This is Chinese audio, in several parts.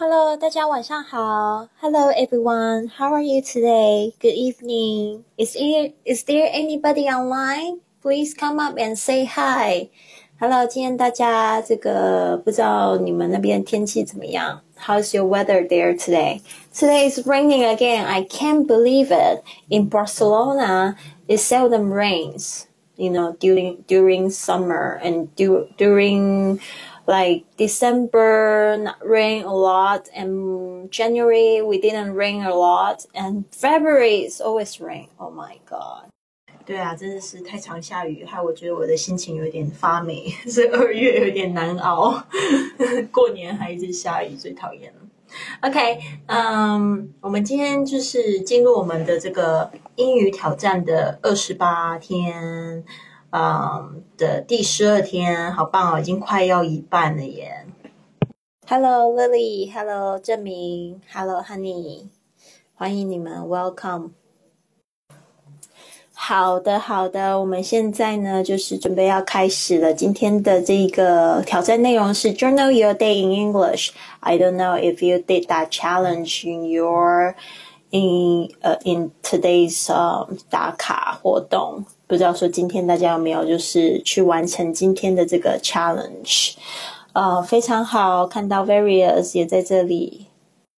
Hello，大家晚上好。Hello everyone, how are you today? Good evening. Is there is there anybody online? Please come up and say hi. Hello，今天大家这个不知道你们那边天气怎么样？How's your weather there today? Today is raining again. I can't believe it. In Barcelona, it seldom rains. You know, during during summer and du during like December not rain a lot and January we didn't rain a lot and February is always rain. Oh my god. 对啊，真的是太常下雨，害我觉得我的心情有点发霉，所以二月有点难熬。过年还一直下雨，最讨厌了。OK，嗯，我们今天就是进入我们的这个英语挑战的二十八天。 嗯的第十二天，好棒哦，已经快要一半了耶。Hello Lily，Hello 郑明，Hello Honey，欢迎你们，Welcome。好的，好的，我们现在呢就是准备要开始了。今天的这个挑战内容是 Journal your day in English。I don't know if you did that challenge in your in 呃 in today's 打卡活动。不知道说今天大家有没有就是去完成今天的这个 challenge，呃，非常好，看到 various 也在这里。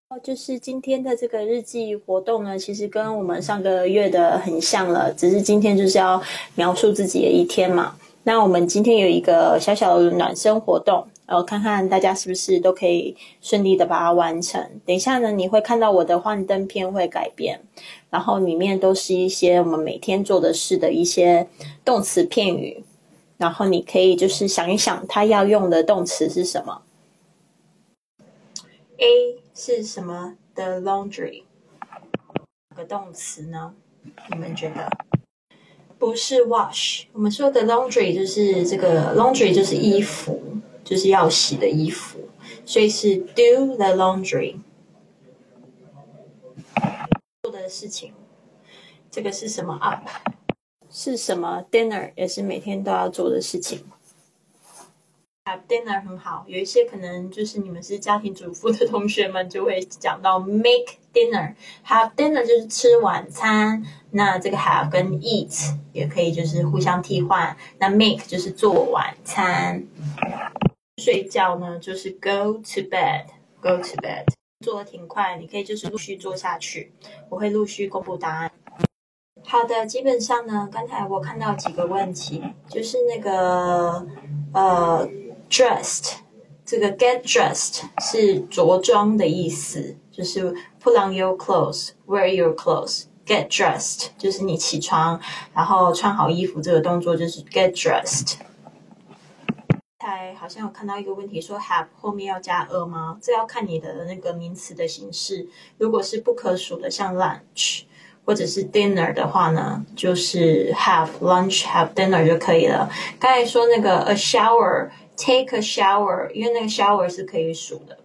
哦，就是今天的这个日记活动呢，其实跟我们上个月的很像了，只是今天就是要描述自己的一天嘛。那我们今天有一个小小的暖身活动，然后看看大家是不是都可以顺利的把它完成。等一下呢，你会看到我的幻灯片会改变。然后里面都是一些我们每天做的事的一些动词片语，然后你可以就是想一想，它要用的动词是什么？A 是什么？The laundry？哪个动词呢？你们觉得？不是 wash，我们说的 laundry 就是这个 laundry 就是衣服，就是要洗的衣服，所以是 do the laundry 做。的事情，这个是什么 up？是什么 dinner？也是每天都要做的事情。Have dinner 很好，有一些可能就是你们是家庭主妇的同学们就会讲到 make dinner。Have dinner 就是吃晚餐，那这个 have 跟 eat 也可以就是互相替换。那 make 就是做晚餐。睡觉呢就是 go to bed，go to bed。做的挺快，你可以就是陆续做下去，我会陆续公布答案。好的，基本上呢，刚才我看到几个问题，就是那个呃，dressed 这个 get dressed 是着装的意思，就是 put on your clothes，wear your clothes，get dressed 就是你起床然后穿好衣服这个动作就是 get dressed。才好像有看到一个问题，说 have 后面要加 a 吗？这要看你的那个名词的形式。如果是不可数的，像 lunch 或者是 dinner 的话呢，就是 have lunch have dinner 就可以了。刚才说那个 a shower take a shower，因为那个 shower 是可以数的。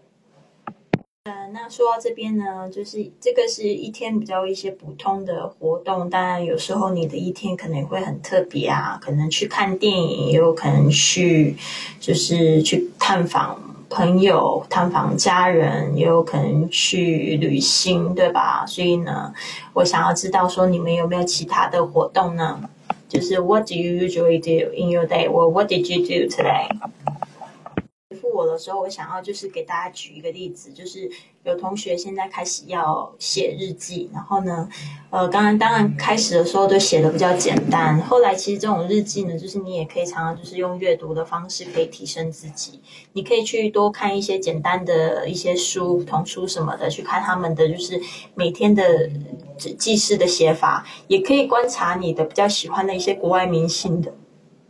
那说到这边呢，就是这个是一天比较一些普通的活动。当然，有时候你的一天可能会很特别啊，可能去看电影，也有可能去就是去探访朋友、探访家人，也有可能去旅行，对吧？所以呢，我想要知道说你们有没有其他的活动呢？就是 What do you usually do in your day? or What did you do today? 我的时候，我想要就是给大家举一个例子，就是有同学现在开始要写日记，然后呢，呃，刚刚当然开始的时候都写的比较简单，后来其实这种日记呢，就是你也可以常常就是用阅读的方式可以提升自己，你可以去多看一些简单的一些书、童书什么的，去看他们的就是每天的记事的写法，也可以观察你的比较喜欢的一些国外明星的。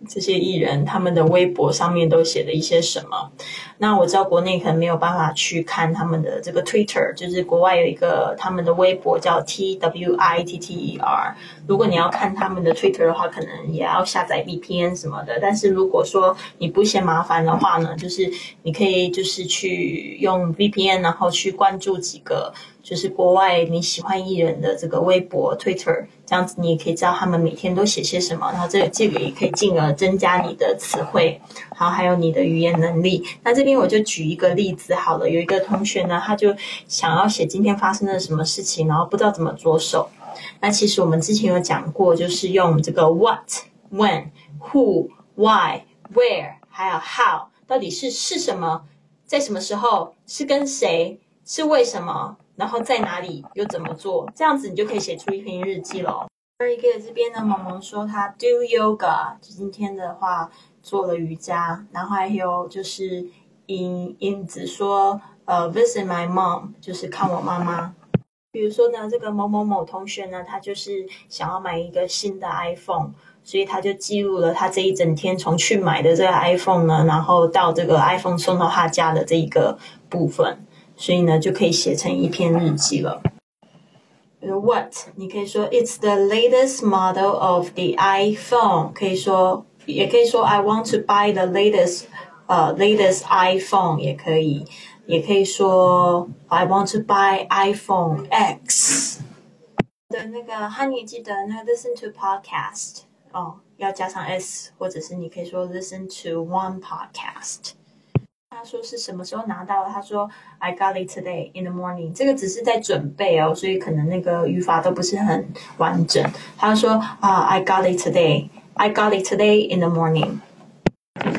这些艺人他们的微博上面都写了一些什么？那我知道国内可能没有办法去看他们的这个 Twitter，就是国外有一个他们的微博叫 T W I T T E R。如果你要看他们的 Twitter 的话，可能也要下载 VPN 什么的。但是如果说你不嫌麻烦的话呢，就是你可以就是去用 VPN，然后去关注几个。就是国外你喜欢艺人的这个微博、Twitter，这样子你也可以知道他们每天都写些什么，然后这这个也可以进而增加你的词汇，好，还有你的语言能力。那这边我就举一个例子好了，有一个同学呢，他就想要写今天发生了什么事情，然后不知道怎么着手。那其实我们之前有讲过，就是用这个 what、when、who、why、where，还有 how，到底是是什么，在什么时候，是跟谁，是为什么，然后在哪里，又怎么做，这样子你就可以写出一篇日记喽。二一个这边呢，萌萌说他 do yoga，就今天的话做了瑜伽，然后还有就是影影子说呃 visit my mom，就是看我妈妈。比如说呢，这个某某某同学呢，他就是想要买一个新的 iPhone，所以他就记录了他这一整天从去买的这个 iPhone 呢，然后到这个 iPhone 送到他家的这一个部分，所以呢就可以写成一篇日记了。What？你可以说 It's the latest model of the iPhone，可以说也可以说 I want to buy the latest，呃，latest iPhone 也可以。也可以说 I want to buy iPhone X 的那个 Honey 记得那 listen to podcast 哦，要加上 s，或者是你可以说 listen to one podcast。 他说是什么时候拿到？他说 I got it today in the morning。这个只是在准备哦，所以可能那个语法都不是很完整。他说啊，I got it today。I got it today in the morning。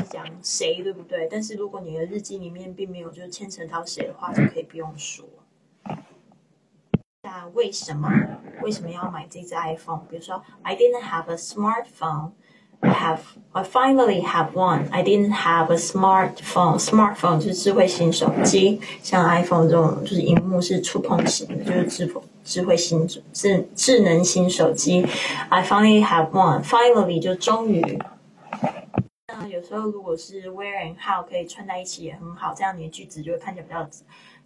讲谁对不对？但是如果你的日记里面并没有就是牵扯到谁的话，就可以不用说。那为什么为什么要买这只 iPhone？比如说，I didn't have a smartphone. I have I finally have one. I didn't have a smartphone. Smartphone 就是智慧型手机，像 iPhone 这种就是荧幕是触碰型的，就是智智慧型智智能型手机。I finally have one. Finally 就终于。那有时候如果是 where and how 可以串在一起也很好，这样你的句子就会看起来比较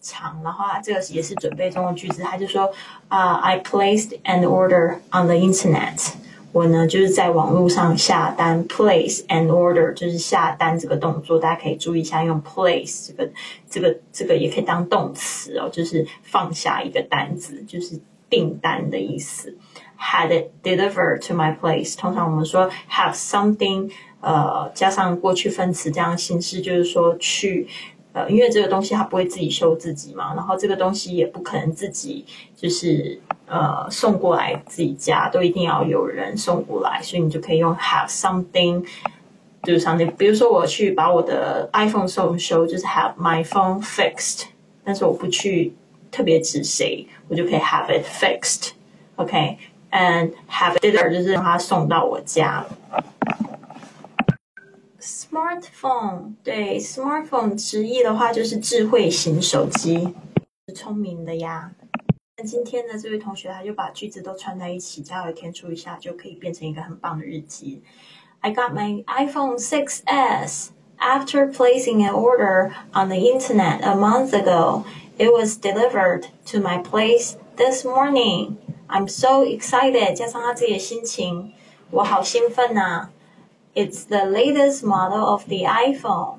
长。然后啊，这个也是准备中的句子，他就说啊，I placed an order on the internet。 我呢就是在网络上下单，place and order 就是下单这个动作，大家可以注意一下，用 place 这个这个这个也可以当动词哦，就是放下一个单子，就是订单的意思。Had it delivered to my place。通常我们说 have something。呃，加上过去分词这样形式，就是说去，呃，因为这个东西它不会自己修自己嘛，然后这个东西也不可能自己就是呃送过来自己家，都一定要有人送过来，所以你就可以用 have something do something，比如说我去把我的 iPhone 送修，就是 have my phone fixed，但是我不去特别指谁，我就可以 have it fixed，OK，and have it 就是让它送到我家。Smartphone 对，smartphone 直译的话就是智慧型手机，聪明的呀。那今天呢，这位同学他就把句子都串在一起，加油填出一下，就可以变成一个很棒的日记。I got my iPhone 6s after placing an order on the internet a month ago. It was delivered to my place this morning. I'm so excited，加上他自己的心情，我好兴奋呐、啊。It's the latest model of the iPhone，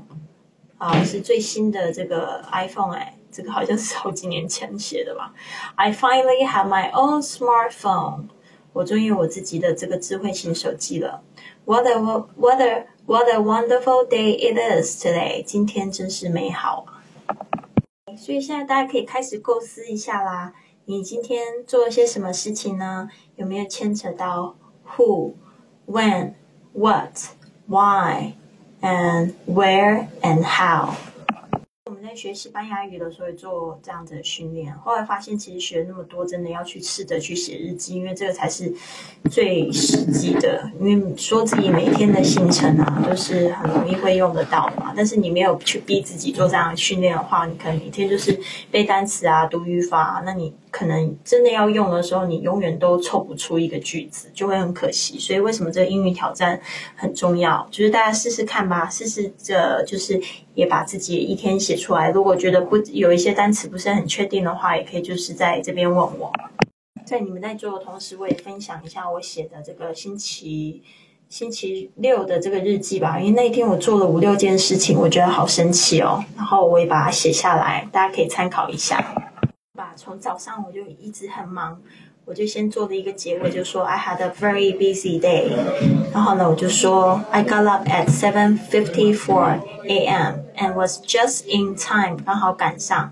啊，是最新的这个 iPhone 哎， 这个好像是好几年前写的吧。I finally have my own smartphone，我终于有我自己的这个智慧型手机了。What a what a what a wonderful day it is today！今天真是美好啊。所以现在大家可以开始构思一下啦，你今天做了些什么事情呢？有没有牵扯到 who、when？what, why, and where and how. 在学西班牙语的时候也做这样子的训练，后来发现其实学那么多，真的要去试着去写日记，因为这个才是最实际的。因为说自己每天的行程啊，都是很容易会用得到嘛。但是你没有去逼自己做这样的训练的话，你可能每天就是背单词啊、读语法啊，那你。可能真的要用的时候，你永远都凑不出一个句子，就会很可惜。所以为什么这个英语挑战很重要？就是大家试试看吧，试试着就是也把自己一天写出来。如果觉得不有一些单词不是很确定的话，也可以就是在这边问我。在你们在做的同时，我也分享一下我写的这个星期星期六的这个日记吧。因为那一天我做了五六件事情，我觉得好神奇哦。然后我也把它写下来，大家可以参考一下。吧从早上我就一直很忙，我就先做了一个结尾，就说 I had a very busy day。然后呢，我就说 I got up at seven fifty-four a.m. and was just in time，刚好赶上。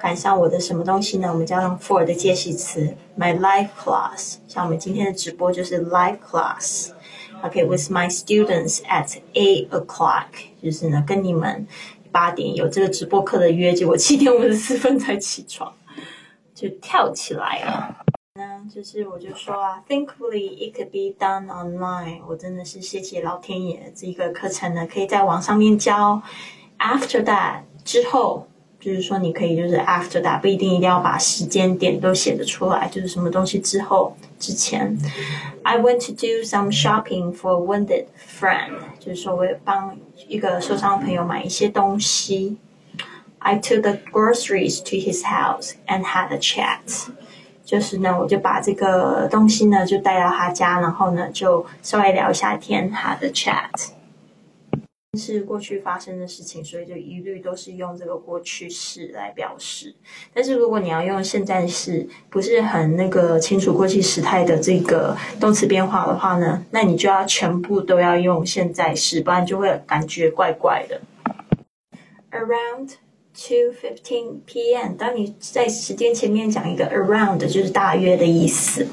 赶上我的什么东西呢？我们加上 for 的介系词，my live class。像我们今天的直播就是 live class。OK，with my students at eight o'clock，就是呢跟你们八点有这个直播课的约，结果七点五十四分才起床，就跳起来了。 呢，就是我就说啊，Thankfully it could be done online。我真的是谢谢老天爷，这个课程呢可以在网上面教。After that 之后。就是说，你可以就是 after that，不一定一定要把时间点都写得出来，就是什么东西之后、之前。I went to do some shopping for a wounded friend，就是说我帮一个受伤的朋友买一些东西。I took the groceries to his house and had a chat， 就是呢，我就把这个东西呢就带到他家，然后呢就稍微聊一下天他的 chat。是过去发生的事情，所以就一律都是用这个过去式来表示。但是如果你要用现在式，不是很那个清楚过去时态的这个动词变化的话呢，那你就要全部都要用现在式，不然就会感觉怪怪的。Around two fifteen p.m. 当你在时间前面讲一个 around，就是大约的意思。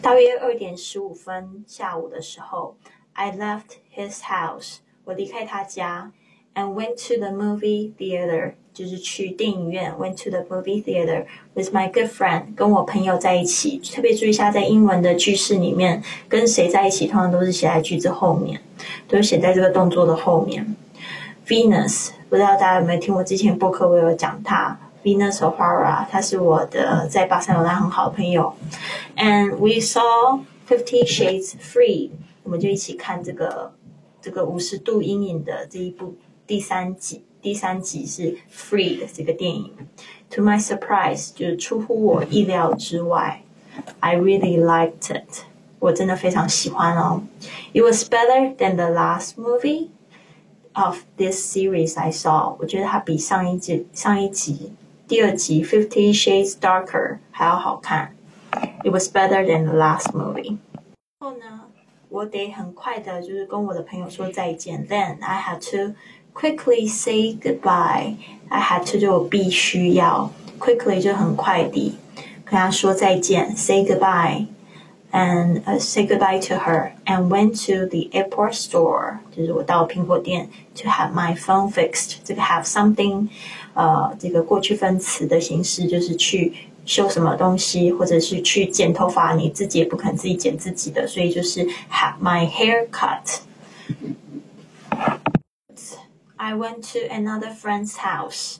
大约二点十五分下午的时候，I left his house. 我离开他家，and went to the movie theater，就是去电影院。went to the movie theater with my good friend，跟我朋友在一起。特别注意一下，在英文的句式里面，跟谁在一起，通常都是写在句子后面，都是写在这个动作的后面。Venus，不知道大家有没有听我之前播客，我有讲他。Venus O'Hara，他是我的在巴塞罗那很好的朋友。And we saw Fifty Shades Free，我们就一起看这个。这个五十度阴影的这一部第三集，第三集是 Free 的这个电影。To my surprise，就是出乎我意料之外，I really liked it，我真的非常喜欢哦。It was better than the last movie of this series I saw。我觉得它比上一集上一集第二集 Fifty Shades Darker 还要好看。It was better than the last movie。后呢？我得很快的，就是跟我的朋友说再见。Then I had to quickly say goodbye. I had to 就必须要 quickly 就很快地跟他说再见，say goodbye. And uh, say goodbye to her, and went to the airport store，就是我到苹果店 to have my phone fixed。这个 have something，呃，这个过去分词的形式就是去修什么东西，或者是去剪头发，你自己也不肯自己剪自己的，所以就是 have my hair cut。I went to another friend's house。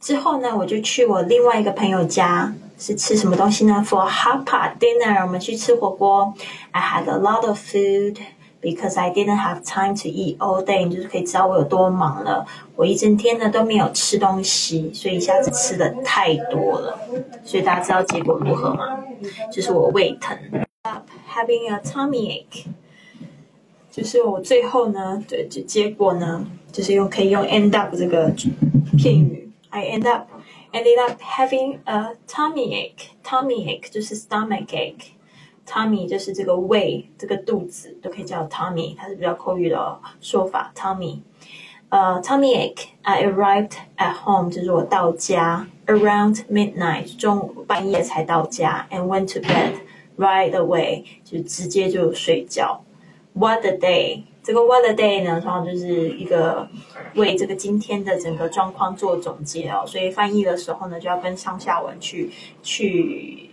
之后呢，我就去我另外一个朋友家， 是吃什么东西呢？For hot pot dinner，我们去吃火锅。I had a lot of food。Because I didn't have time to eat all day，你就是可以知道我有多忙了。我一整天呢都没有吃东西，所以一下子吃的太多了。所以大家知道结果如何吗？就是我胃疼。Having a tummy ache，就是我最后呢，对，就结果呢，就是用可以用 end up 这个片语。I end up ended up having a tummy ache。Tummy ache 就是 stomach ache。Tommy 就是这个胃，这个肚子都可以叫 Tommy，它是比较口语的说法。Tommy，呃，Tommy ache，I arrived at home，就是我到家，around midnight，中午半夜才到家，and went to bed right away，就直接就睡觉。What a day！ 这个 What a day 呢，通常就是一个为这个今天的整个状况做总结哦，所以翻译的时候呢，就要跟上下文去去。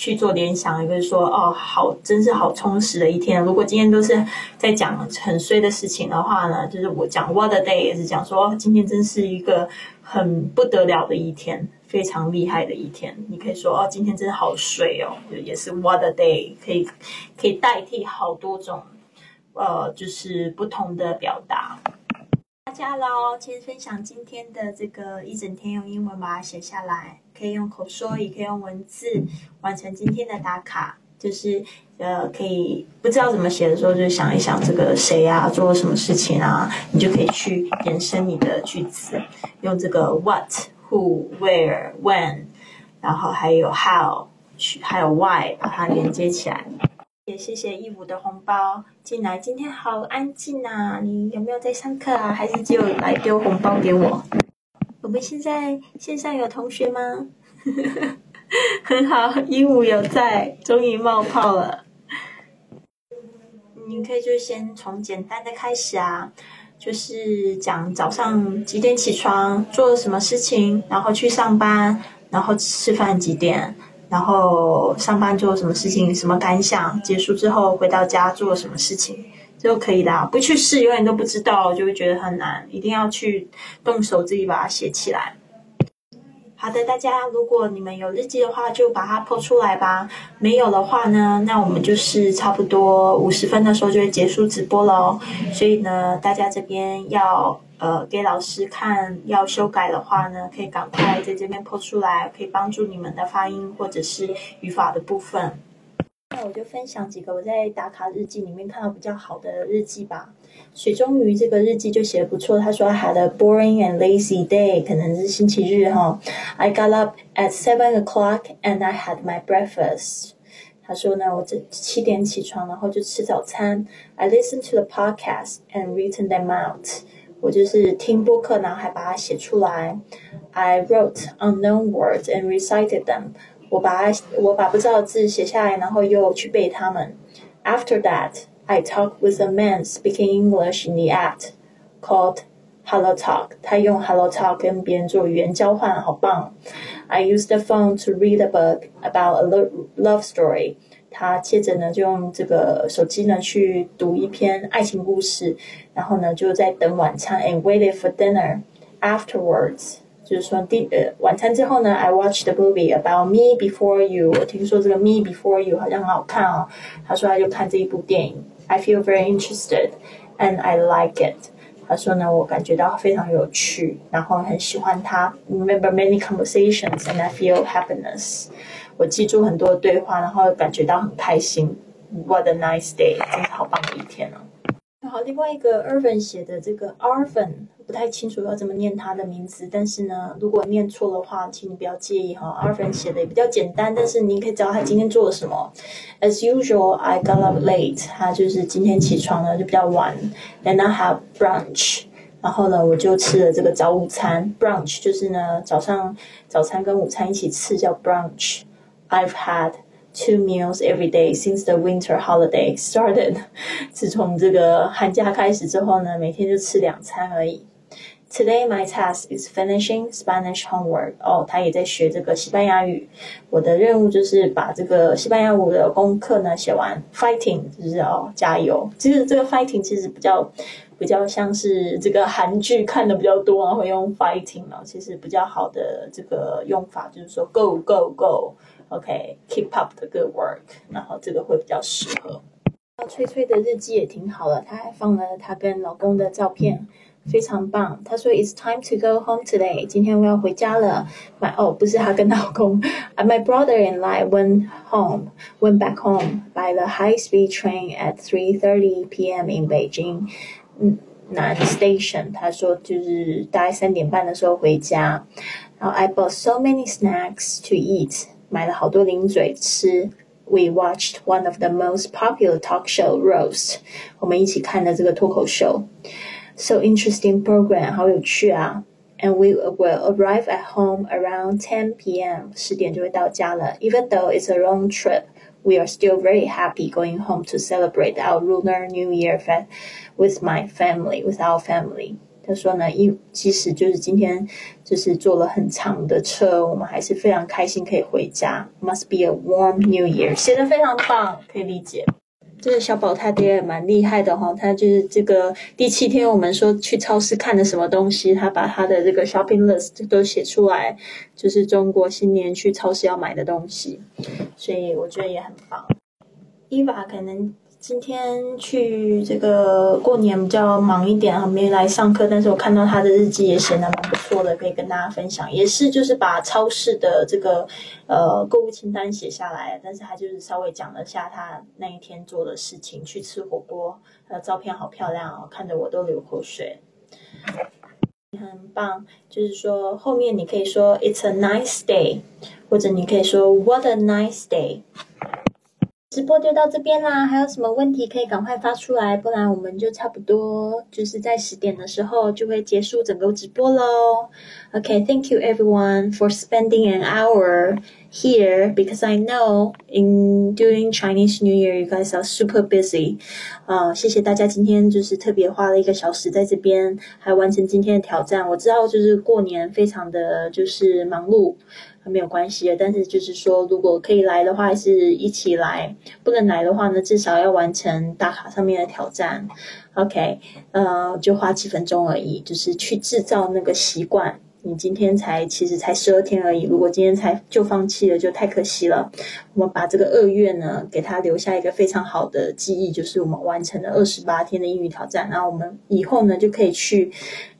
去做联想，一个说哦，好，真是好充实的一天。如果今天都是在讲很衰的事情的话呢，就是我讲 What a day 也是讲说今天真是一个很不得了的一天，非常厉害的一天。你可以说哦，今天真的好衰哦，也是 What a day，可以可以代替好多种呃，就是不同的表达。大家喽，今天分享今天的这个一整天，用英文把它写下来。可以用口说，也可以用文字完成今天的打卡。就是呃，可以不知道怎么写的时候，就想一想这个谁啊，做了什么事情啊，你就可以去延伸你的句子，用这个 what、who、where、when 然后还有 how，还有 why，把它连接起来。也谢谢义武的红包进来，今天好安静啊！你有没有在上课啊？还是只有来丢红包给我？我们现在线上有同学吗？很好，鹦鹉有在，终于冒泡了。你可以就先从简单的开始啊，就是讲早上几点起床，做了什么事情，然后去上班，然后吃饭几点，然后上班做什么事情，什么感想，结束之后回到家做什么事情，就可以啦。不去试，永远都不知道，就会觉得很难。一定要去动手自己把它写起来。好的，大家，如果你们有日记的话，就把它破出来吧。没有的话呢，那我们就是差不多五十分的时候就会结束直播喽。所以呢，大家这边要呃给老师看要修改的话呢，可以赶快在这边破出来，可以帮助你们的发音或者是语法的部分。那我就分享几个我在打卡日记里面看到比较好的日记吧。水中鱼这个日记就写的不错，他说 I had a boring and lazy day，可能是星期日哈。I got up at seven o'clock and I had my breakfast。他说呢，我这七点起床，然后就吃早餐。I listened to the podcast and written them out。我就是听播客，然后还把它写出来。I wrote unknown words and recited them。我把我把不知道的字写下来，然后又去背它们。After that, I talked with a man speaking English in the act, called Hello Talk。他用 Hello Talk 跟别人做语言交换，好棒。I used the phone to read a book about a love story。 他接着呢就用这个手机呢去读一篇爱情故事，然后呢就在等晚餐，and waited for dinner afterwards。就是说，第呃晚餐之后呢，I watched the movie about Me Before You。我听说这个 Me Before You 好像很好看哦。他说他就看这一部电影，I feel very interested and I like it。他说呢，我感觉到非常有趣，然后很喜欢它。Remember many conversations and I feel happiness。我记住很多对话，然后感觉到很开心。What a nice day！真是好棒的一天哦。然后另外一个 Irvin 写的这个 Arvin 不太清楚要怎么念他的名字，但是呢，如果念错的话，请你不要介意哈。Arvin 写的也比较简单，但是你可以知道他今天做了什么。As usual, I got up late。他就是今天起床呢就比较晚。Then I have brunch。然后呢，我就吃了这个早午餐。Brunch 就是呢早上早餐跟午餐一起吃叫 brunch。I've had two meals every day since the winter holiday started。自从这个寒假开始之后呢，每天就吃两餐而已。Today my task is finishing Spanish homework。哦，他也在学这个西班牙语。我的任务就是把这个西班牙语的功课呢写完。Fighting 就是哦，加油。其实这个 fighting 其实比较比较像是这个韩剧看的比较多，然后用 fighting 啊，其实比较好的这个用法就是说 go go go。OK，keep up the good work，然后这个会比较适合。翠翠的日记也挺好的，她还放了她跟老公的照片，非常棒。她说：“It's time to go home today。”今天我要回家了。My 哦，不是她跟老公，My brother and I went home, went back home by the high-speed train at 3:30 p.m. in Beijing 南 station。她说就是大概三点半的时候回家。然后 I bought so many snacks to eat。 买了好多零嘴吃。We watched one of the most popular talk show roast。我们一起看了这个脱口秀。So interesting program，好有趣啊！And we will arrive at home around 10 p.m. 十点就会到家了。Even though it's a long trip, we are still very happy going home to celebrate our Lunar New Year with my family, with our family. 他说呢，因即使就是今天就是坐了很长的车，我们还是非常开心可以回家。Must be a warm New Year，写的非常棒，可以理解。这个小宝他爹也蛮厉害的哈，他就是这个第七天我们说去超市看的什么东西，他把他的这个 shopping list 都写出来，就是中国新年去超市要买的东西，所以我觉得也很棒。Eva 可能。今天去这个过年比较忙一点，还没来上课。但是我看到他的日记也写的蛮不错的，可以跟大家分享。也是就是把超市的这个呃购物清单写下来，但是他就是稍微讲了下他那一天做的事情，去吃火锅，他的照片好漂亮哦，看得我都流口水。很棒，就是说后面你可以说 "It's a nice day"，或者你可以说 "What a nice day"。直播就到这边啦，还有什么问题可以赶快发出来，不然我们就差不多就是在十点的时候就会结束整个直播喽。OK，Thank you everyone for spending an hour here because I know in during Chinese New Year you guys are super busy。啊，谢谢大家今天就是特别花了一个小时在这边，还完成今天的挑战。我知道就是过年非常的就是忙碌。没有关系的，但是就是说，如果可以来的话，是一起来；不能来的话呢，至少要完成打卡上面的挑战。OK，呃，就花几分钟而已，就是去制造那个习惯。你今天才其实才十二天而已，如果今天才就放弃了，就太可惜了。我们把这个二月呢，给他留下一个非常好的记忆，就是我们完成了二十八天的英语挑战。然后我们以后呢，就可以去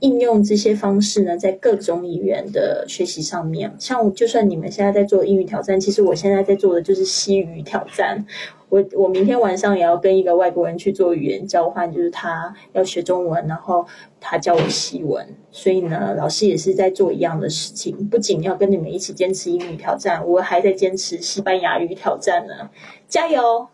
应用这些方式呢，在各种语言的学习上面。像就算你们现在在做英语挑战，其实我现在在做的就是西语挑战。我我明天晚上也要跟一个外国人去做语言交换，就是他要学中文，然后他教我西文，所以呢，老师也是在做一样的事情，不仅要跟你们一起坚持英语挑战，我还在坚持西班牙语挑战呢，加油！